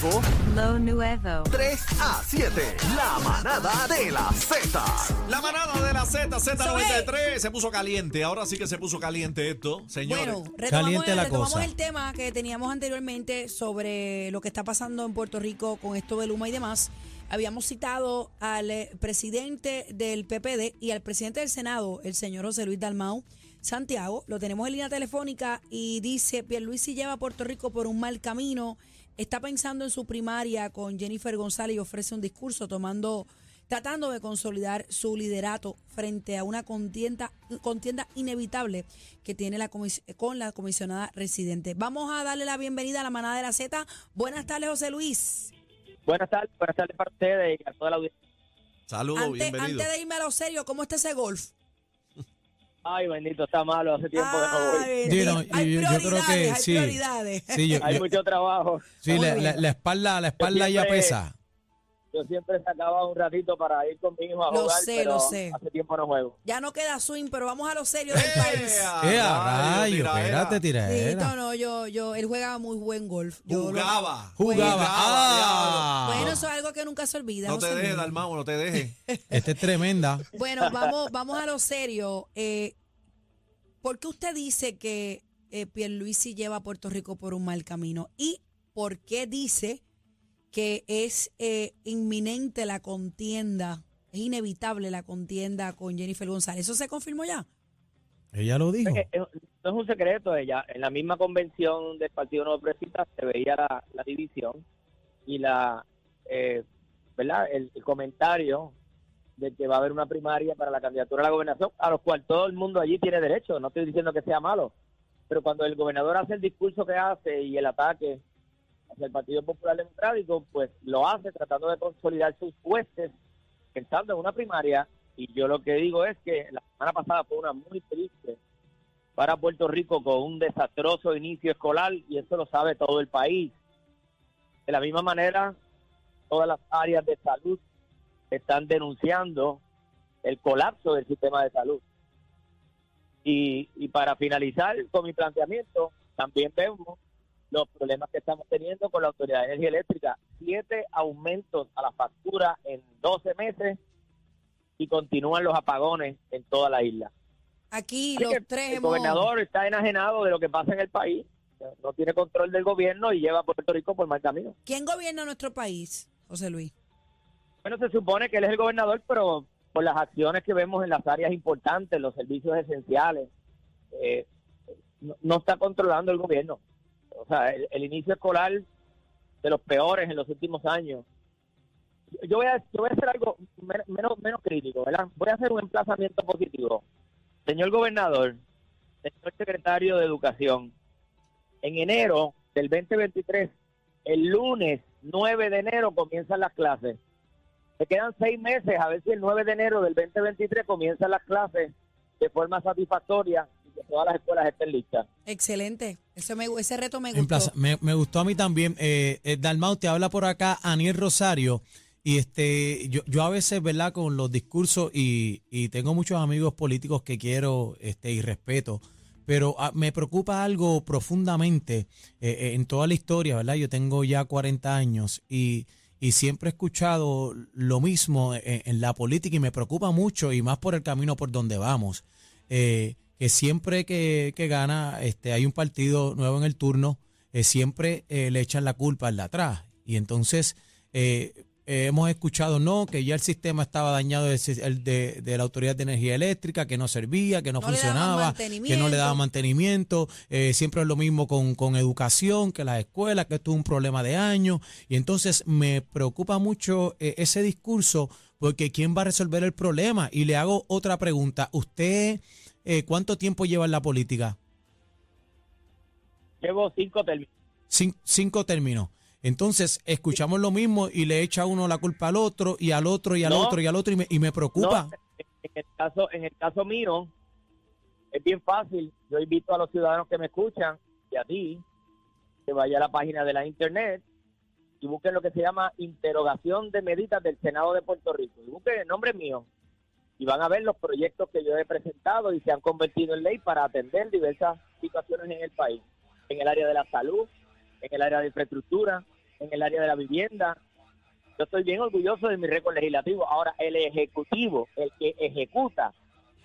nuevo Lo nuevo. 3 a 7. La manada de la Z. La manada de la Z, Z93, se puso caliente. Ahora sí que se puso caliente esto, señores. Bueno, retomamos, Caliente la retomamos cosa. el tema que teníamos anteriormente sobre lo que está pasando en Puerto Rico con esto de Luma y demás. Habíamos citado al eh, presidente del PPD y al presidente del Senado, el señor José Luis Dalmau Santiago. Lo tenemos en línea telefónica y dice, Pierluisi lleva a Puerto Rico por un mal camino. Está pensando en su primaria con Jennifer González y ofrece un discurso tomando tratando de consolidar su liderato frente a una contienda, contienda inevitable que tiene la comis- con la comisionada residente. Vamos a darle la bienvenida a la manada de la Z. Buenas tardes, José Luis. Buenas tardes, buenas tardes para ustedes y a toda la audiencia. Saludos, bienvenido. antes de irme a lo serio, ¿cómo está ese golf? Ay, bendito, está malo, hace tiempo que no voy. Sí, no, hay yo- yo creo que prioridades, hay sí. prioridades. Sí, yo- Hay mucho trabajo. sí, la, la- la espalda, la espalda ya siempre- pesa. Yo siempre sacaba un ratito para ir con mi hijo a Lo jugar, sé, pero lo sé. hace tiempo no juego. Ya no queda swing, pero vamos a lo serio del país. Eh, a rayo, espérate, tiraera. no, no, yo, yo, él juega muy buen golf. Yo lo- Jugaba. Jugaba. Ah. bueno, eso es algo que nunca se olvida. No te dejes. Dalmau, no te dejes. Esta es tremenda. Bueno, vamos, vamos a lo serio. Eh, ¿Por qué usted dice que eh, Pierluisi lleva a Puerto Rico por un mal camino? ¿Y por qué dice que es eh, inminente la contienda, es inevitable la contienda con Jennifer González? ¿Eso se confirmó ya? Ella lo dijo. Eh, eh, No es un secreto, ella en la misma convención del Partido Nuevo Progresista se veía la, la división y la, eh, ¿verdad? El, el comentario de que va a haber una primaria para la candidatura a la gobernación, a lo cual todo el mundo allí tiene derecho. No estoy diciendo que sea malo, pero cuando el gobernador hace el discurso que hace y el ataque el Partido Popular Democrático, pues lo hace tratando de consolidar sus huestes, pensando en una primaria. Y yo lo que digo es que la semana pasada fue una muy triste para Puerto Rico con un desastroso inicio escolar y eso lo sabe todo el país. De la misma manera, todas las áreas de salud están denunciando el colapso del sistema de salud. Y, y para finalizar con mi planteamiento, también vemos los problemas que estamos teniendo con la Autoridad de Energía Eléctrica. Siete aumentos a la factura en 12 meses y continúan los apagones en toda la isla. Aquí Así los tres el hemos... gobernador está enajenado de lo que pasa en el país, no tiene control del gobierno y lleva a Puerto Rico por mal camino. ¿Quién gobierna nuestro país, José Luis? Bueno, se supone que él es el gobernador, pero por las acciones que vemos en las áreas importantes, los servicios esenciales, eh, no, no está controlando el gobierno. O sea, el, inicio escolar de los peores en los últimos años. Yo voy a, yo voy a hacer algo men- menos, menos crítico, ¿verdad? Voy a hacer un emplazamiento positivo. Señor gobernador, señor secretario de Educación, en enero del 2023, el lunes 9 de enero comienzan las clases. Se quedan seis meses a ver si el 9 de enero del 2023 comienzan las clases de forma satisfactoria que todas las escuelas estén listas. Excelente. Ese, me- ese reto me gustó. plaza- me, me gustó a mí también. Eh, eh, Dalmau, te habla por acá Aniel Rosario. Y este, yo, yo a veces, ¿verdad? Con los discursos y, y tengo muchos amigos políticos que quiero este, y respeto. Pero ah, me preocupa algo profundamente eh, eh, en toda la historia, ¿verdad? Yo tengo ya 40 años y, y siempre he escuchado lo mismo en, en la política y me preocupa mucho y más por el camino por donde vamos. Eh, que siempre que, que gana, este, hay un partido nuevo en el turno, eh, siempre eh, le echan la culpa al de atrás. Y entonces eh, eh, hemos escuchado, no, que ya el sistema estaba dañado el, el de, de la Autoridad de Energía Eléctrica, que no servía, que no, funcionaba, que no le daban mantenimiento. Eh, siempre es lo mismo con, con educación, que las escuelas, que esto es un problema de años. Y entonces me preocupa mucho eh, ese discurso, porque ¿quién va a resolver el problema? Y le hago otra pregunta. ¿Usted eh, cuánto tiempo lleva en la política? Llevo cinco términos. Cin- cinco términos. Entonces, escuchamos lo mismo y le echa uno la culpa al otro y al otro y al No. otro y al otro y me, y me preocupa. No, en el caso, en el caso mío, es bien fácil. Yo invito a los ciudadanos que me escuchan y a ti que vaya a la página de la internet y busquen lo que se llama interrogación de medidas del Senado de Puerto Rico. Y busquen el nombre mío y van a ver los proyectos que yo he presentado y se han convertido en ley para atender diversas situaciones en el país, en el área de la salud, en el área de infraestructura, en el área de la vivienda. Yo estoy bien orgulloso de mi récord legislativo. Ahora, el ejecutivo, el que ejecuta,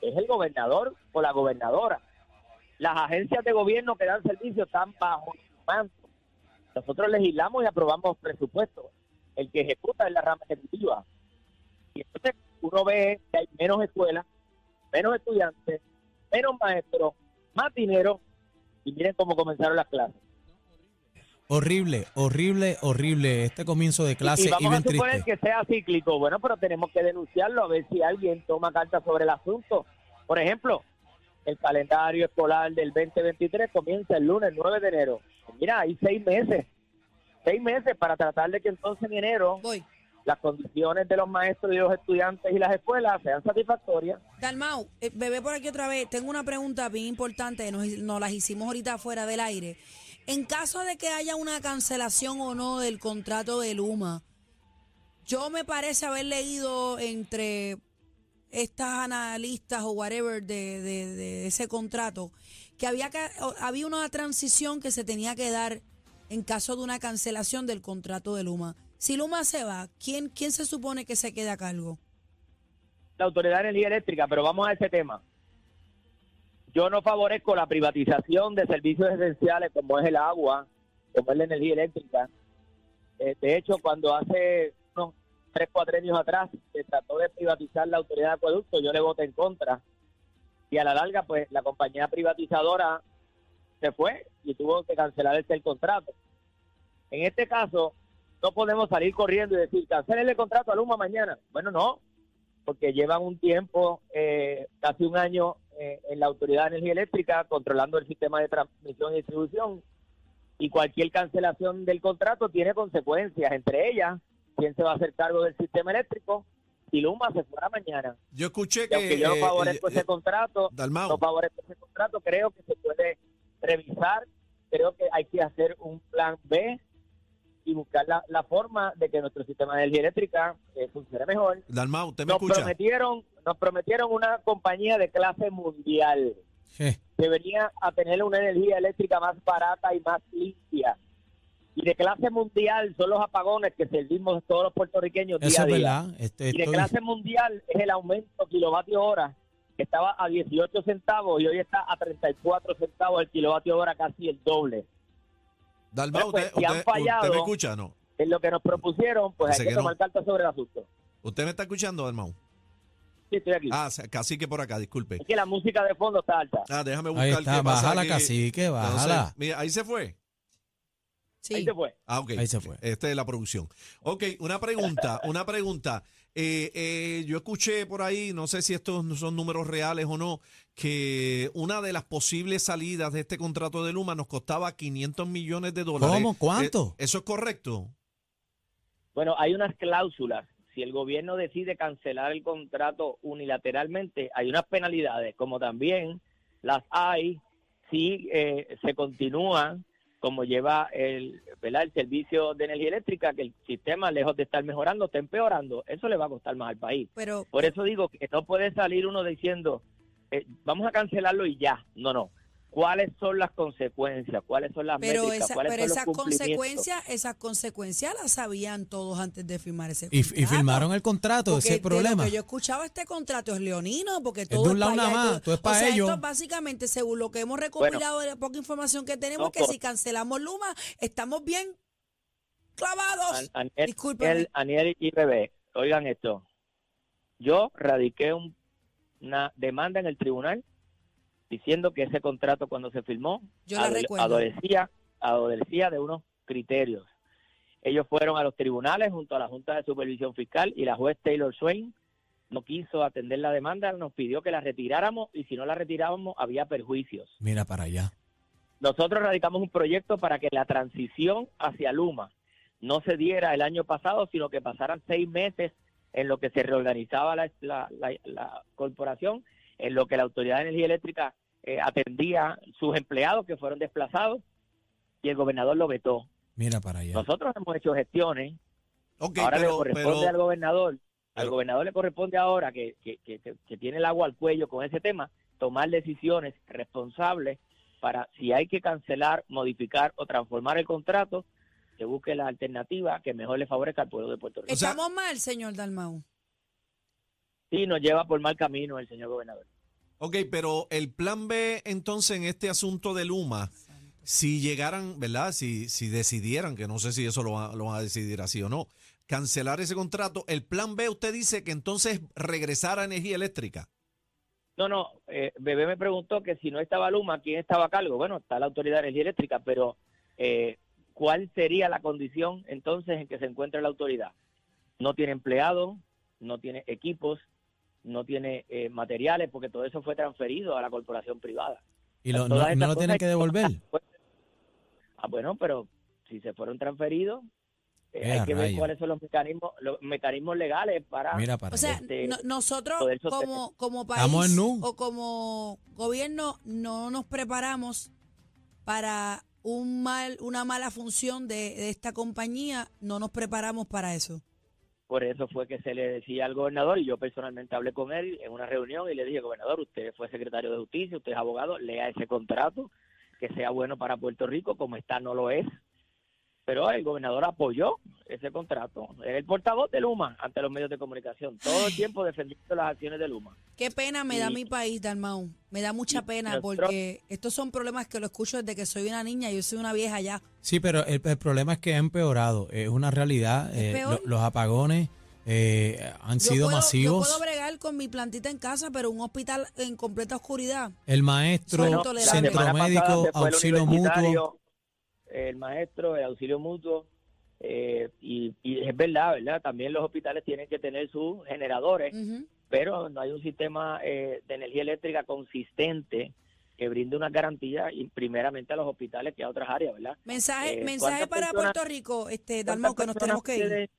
es el gobernador o la gobernadora. Las agencias de gobierno que dan servicio están bajo su manto. Nosotros legislamos y aprobamos presupuestos. El que ejecuta es la rama ejecutiva. Y entonces uno ve que hay menos escuelas, menos estudiantes, menos maestros, más dinero y miren cómo comenzaron las clases. Horrible, horrible, horrible este comienzo de clase y, vamos bien a suponer triste. que sea cíclico. Bueno, pero tenemos que denunciarlo a ver si alguien toma carta sobre el asunto. Por ejemplo, el calendario escolar del 2023 comienza el lunes 9 de enero. Mira, hay seis meses, seis meses para tratar de que entonces en enero Voy. Las condiciones de los maestros y los estudiantes y las escuelas sean satisfactorias. Dalmau, eh, bebé por aquí otra vez. Tengo una pregunta bien importante. Nos, nos las hicimos ahorita fuera del aire. En caso de que haya una cancelación o no del contrato de Luma, yo me parece haber leído entre estas analistas o whatever de, de- de ese contrato que había, que había una transición que se tenía que dar en caso de una cancelación del contrato de Luma. Si Luma se va, ¿quién, quién se supone que se queda a cargo? la Autoridad de Energía Eléctrica, pero vamos a ese tema. Yo no favorezco la privatización de servicios esenciales como es el agua, como es la energía eléctrica. Eh, de hecho, cuando hace unos tres, cuatro años atrás se trató de privatizar la Autoridad de Acueducto, yo le voté en contra. Y a la larga, pues la compañía privatizadora se fue y tuvo que cancelar el contrato. En este caso, no podemos salir corriendo y decir, cancelen el contrato a Luma mañana. Bueno, no, porque llevan un tiempo, eh, casi un año, eh, en la Autoridad de Energía Eléctrica controlando el sistema de transmisión y distribución y cualquier cancelación del contrato tiene consecuencias, entre ellas, quién se va a hacer cargo del sistema eléctrico si Luma se fuera mañana. Yo escuché Y que. aunque yo no eh, favorezco eh, ese contrato, Dalmau. no favorezco ese contrato, creo que se puede revisar, creo que hay que hacer un plan B y buscar la, la forma de que nuestro sistema de energía eléctrica eh, funcione mejor. Dalmau, ¿usted me Nos escucha? prometieron, nos prometieron una compañía de clase mundial que venía a tener una energía eléctrica más barata y más limpia. Y de clase mundial son los apagones que servimos todos los puertorriqueños día Eso a día. verdad. Este, Y de estoy- clase mundial es el aumento kilovatio hora, que estaba a 18 centavos y hoy está a 34 centavos el kilovatio hora, casi el doble. Dalmau, Pues, usted, si han usted- me escucha no? En lo que nos propusieron, pues Dice hay que, que no. tomar cartas sobre el asunto. ¿Usted me está escuchando, Dalmau? Sí, estoy aquí. Ah, casi que por acá, disculpe. Es que la música de fondo está alta. Ah, déjame buscar Ahí qué está, pasa bájala aquí. cacique, Entonces, bájala. mira, ahí se fue. Sí. Ahí se fue. Ah, ok. Ahí se fue. Esta es la producción. Ok, una pregunta, una pregunta. Eh, eh, yo escuché por ahí, no sé si estos son números reales o no, que una de las posibles salidas de este contrato de Luma nos costaba 500 millones de dólares. ¿Cómo? ¿Cuánto? Eh, ¿Eso es correcto? Bueno, hay unas cláusulas. Si el gobierno decide cancelar el contrato unilateralmente, hay unas penalidades, como también las hay si eh, se continúa como lleva el, ¿verdad? el servicio de energía eléctrica, que el sistema, lejos de estar mejorando, está empeorando. Eso le va a costar más al país. Pero, Por eso digo que no puede salir uno diciendo, eh, vamos a cancelarlo y ya. No, no. ¿Cuáles son las consecuencias? ¿Cuáles son las pero, métricas? esa- ¿Cuáles pero son los esas consecuencias, esas consecuencias las sabían todos antes de firmar ese contrato. y firmaron el contrato, Porque ese es el de lo problema. que yo escuchaba este contrato es leonino, porque de todo un lado para nada más, todo es para o sea, ellos. Esto básicamente, según lo que hemos recopilado de la poca información que tenemos, No, que por- si cancelamos Luma, estamos bien clavados. An- Aniel. Aniel- Aniel y Bebé, oigan esto. Yo radiqué un- una demanda en el tribunal diciendo que ese contrato cuando se firmó Yo adolecía, adolecía de unos criterios. Ellos fueron a los tribunales junto a la Junta de Supervisión Fiscal y la juez Taylor Swain no quiso atender la demanda, nos pidió que la retiráramos y si no la retirábamos había perjuicios. Mira para allá. Nosotros radicamos un proyecto para que la transición hacia Luma no se diera el año pasado, sino que pasaran seis meses en lo que se reorganizaba la, la- la- la corporación, en lo que la Autoridad de Energía Eléctrica eh, atendía sus empleados que fueron desplazados y el gobernador lo vetó. Mira para allá. Nosotros hemos hecho gestiones, ahora le corresponde pero al gobernador, al gobernador le corresponde ahora que, que, que- que tiene el agua al cuello con ese tema, tomar decisiones responsables para si hay que cancelar, modificar o transformar el contrato, que busque la alternativa que mejor le favorezca al pueblo de Puerto Rico. Estamos mal, señor Dalmau. Sí, nos lleva por mal camino el señor gobernador. Ok, pero el plan B entonces en este asunto de Luma, si llegaran, ¿verdad? Si, si decidieran, que no sé si eso lo, va- lo van a decidir así o no, cancelar ese contrato, el plan B usted dice que entonces regresar a energía eléctrica. No, no, eh, Bebé me preguntó que si no estaba Luma, ¿quién estaba a cargo? Bueno, está la Autoridad de Energía Eléctrica, pero eh, ¿cuál sería la condición entonces en que se encuentra la autoridad? No tiene empleados, no tiene equipos, no tiene eh, materiales, porque todo eso fue transferido a la corporación privada. Y lo- no, no lo tienen hay que devolver. Ah, bueno, pero si se fueron transferidos, eh, hay que ver cuáles son los mecanismos, los mecanismos legales para Mira para O sea. Este, no- nosotros como, como país o como gobierno no nos preparamos para un mal, una mala función de, de esta compañía, no nos preparamos para eso. Por eso fue que se le decía al gobernador, y yo personalmente hablé con él en una reunión y le dije, gobernador, usted fue secretario de justicia, usted es abogado, lea ese contrato, que sea bueno para Puerto Rico, como está no lo es. Pero el gobernador apoyó ese contrato. Era el portavoz de Luma ante los medios de comunicación, todo el tiempo defendiendo las acciones de Luma. Qué pena me da Y- mi país, Dalmau. Me da mucha pena porque estos son problemas que lo escucho desde que soy una niña. Yo soy una vieja ya. Sí, pero el, el problema es que ha empeorado. Es una realidad. ¿Es eh, lo- los apagones eh, han Yo sido puedo, masivos. Yo puedo bregar con mi plantita en casa, pero un hospital en completa oscuridad. El maestro, Bueno, centro médico, auxilio mutuo. El maestro, el auxilio mutuo. eh, y, y es verdad, ¿verdad? También los hospitales tienen que tener sus generadores, pero no hay un sistema eh, de energía eléctrica consistente que brinde una garantía y primeramente a los hospitales que a otras áreas, ¿verdad? Mensaje, Eh, mensaje ¿cuántas para personas- Puerto Rico, este, ¿Cuántas Dalmau, que nos tenemos que ir. ustedes-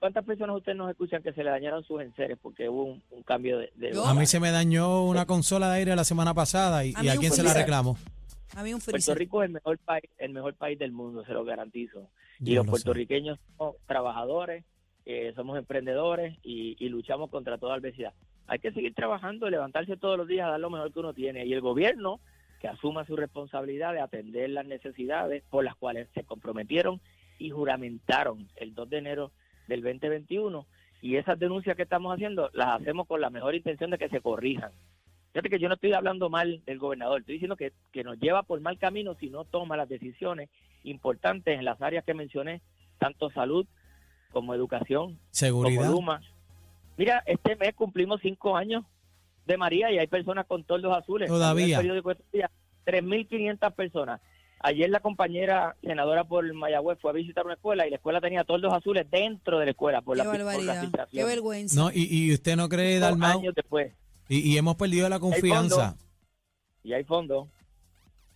¿Cuántas personas ustedes nos escuchan que se le dañaron sus enseres porque hubo un, un cambio de... A mí se me dañó una consola de aire la semana pasada y, A y a quién se la reclamo. Un Puerto. Rico es el mejor país, el mejor país del mundo, se lo garantizo. y los lo sé. puertorriqueños somos trabajadores, eh, somos emprendedores y, y luchamos contra toda adversidad. Hay que seguir trabajando, levantarse todos los días a dar lo mejor que uno tiene. Y el gobierno que asuma su responsabilidad de atender las necesidades por las cuales se comprometieron y juramentaron el 2 de enero del 2021. Y esas denuncias que estamos haciendo las hacemos con la mejor intención de que se corrijan. Fíjate que yo no estoy hablando mal del gobernador, estoy diciendo que, que nos lleva por mal camino si no toma las decisiones importantes en las áreas que mencioné, tanto salud como educación, como Seguridad. Luma. Mira, este mes cumplimos cinco años de María y hay personas con toldos azules. Todavía. Salió en el periódico estos días, 3.500 personas. Ayer la compañera senadora por Mayagüez fue a visitar una escuela y la escuela tenía toldos azules dentro de la escuela por, Qué la, por la. Qué vergüenza. No, y, y usted no cree, Cinco Dalmau, años después. Y, y hemos perdido la confianza. Y hay fondos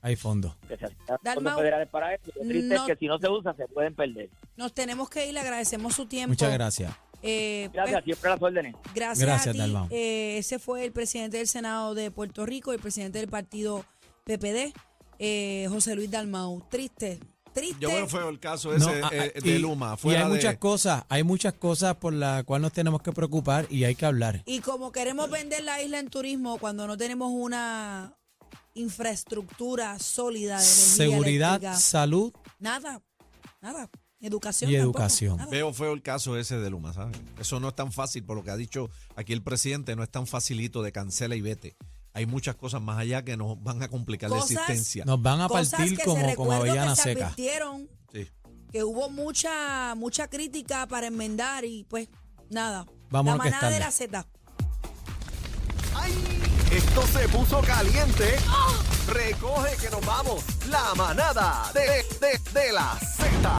Hay fondos. que se asignan Dalmau, fondos federales para eso. Lo triste no- es que si no se usa se pueden perder. Nos tenemos que ir, le agradecemos su tiempo. Muchas gracias. Eh, Gracias, siempre a las órdenes. pues, gracias, Gracias, a ti. Dalmau. Eh, ese fue el presidente del Senado de Puerto Rico, el presidente del partido PPD, eh, José Luis Dalmau. Triste, triste. Yo veo feo el caso No, ese a- a- eh, de y- Luma. Y hay de- muchas cosas, hay muchas cosas por las cuales nos tenemos que preocupar y hay que hablar. Y como queremos vender la isla en turismo cuando no tenemos una infraestructura sólida de energía Seguridad, eléctrica, salud nada, nada. Educación. y tampoco, educación. nada. Veo feo el caso ese de Luma, ¿sabes? Eso no es tan fácil, por lo que ha dicho aquí el presidente, no es tan facilito de cancela y vete. Hay muchas cosas más allá que nos van a complicar la existencia. Nos van a partir que se como, como avellana que se seca. advirtieron, Sí. que hubo mucha mucha crítica para enmendar y pues nada. Vámonos la que manada de la Z. ¡Ay! Esto se puso caliente. Recoge que nos vamos. La manada de, de, de la Z.